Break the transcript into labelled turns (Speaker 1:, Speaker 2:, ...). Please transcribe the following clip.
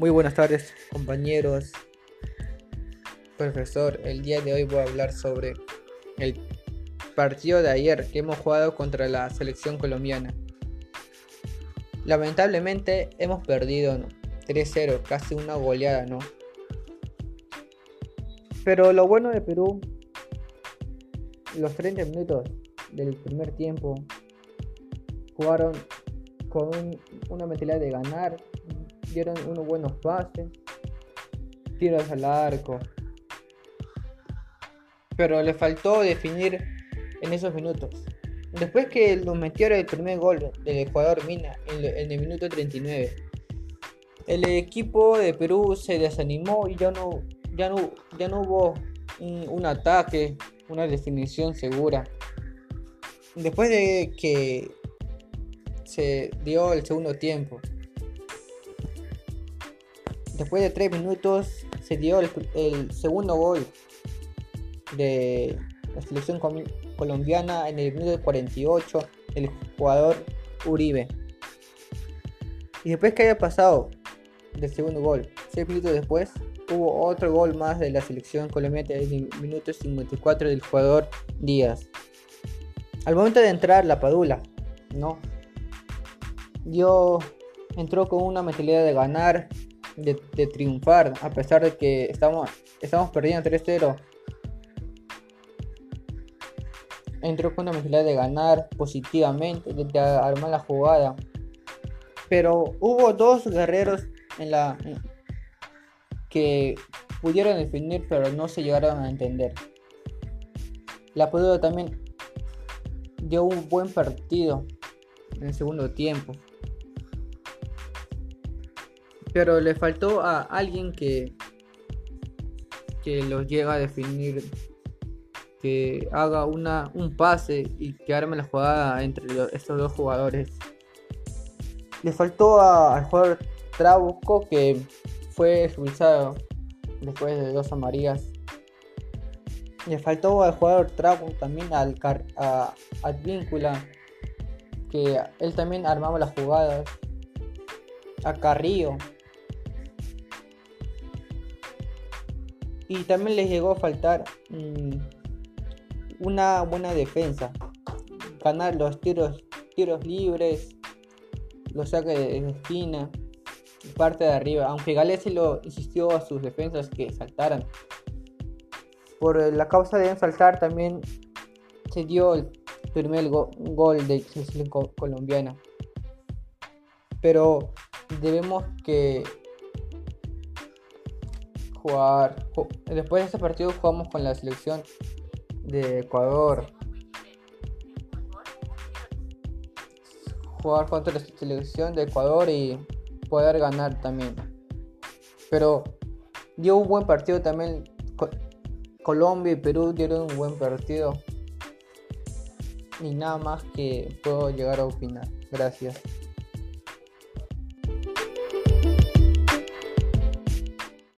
Speaker 1: Muy buenas tardes compañeros, profesor. El día de hoy voy a hablar sobre el partido de ayer que hemos jugado contra la selección colombiana. Lamentablemente hemos perdido 3-0, casi una goleada, ¿no? Pero lo bueno de Perú, los 30 minutos del primer tiempo jugaron con una mentalidad de ganar, dieron unos buenos pases, tiros al arco. Pero le faltó definir en esos minutos. Después que lo metieron el primer gol del Ecuador Mina en, el minuto 39, el equipo de Perú se desanimó y ya no, ya no, ya no hubo un ataque, una definición segura. Después de que se dio el segundo tiempo, Después de 3 minutos se dio el, segundo gol de la selección colombiana en el minuto 48, el jugador Uribe. Y después que haya pasado del segundo gol, 6 minutos después, hubo otro gol más de la selección colombiana en el minuto 54 del jugador Díaz. Al momento de entrar la Padula, no. Dio, entró con una mentalidad de ganar, de, triunfar, a pesar de que estamos, estamos perdiendo 3-0. Entró con una mentalidad de ganar positivamente, de, armar la jugada. Pero hubo dos guerreros en la que pudieron definir, pero no se llegaron a entender. La Padula también dio un buen partido en el segundo tiempo. Pero le faltó a alguien que, que los llega a definir, que haga una, un pase y que arme la jugada entre estos dos jugadores. Le faltó al jugador Trabuco que fue expulsado después de dos amarillas. Le faltó al jugador Trabuco también al a, Advíncula que él también armaba las jugadas. A Carrillo Y también les llegó a faltar mm, una buena defensa. Ganar los tiros, tiros libres, los saques de esquina, parte de arriba. Aunque Galese lo insistió a sus defensas que saltaran. Por la causa de saltar también se dio el primer gol de selección colombiana. Pero debemos que jugar. Después de este partido jugamos con la selección de Ecuador. Jugar contra la selección de Ecuador y poder ganar también. Pero dio un buen partido también. Colombia y Perú dieron un buen partido. Y nada más que puedo llegar a opinar. Gracias.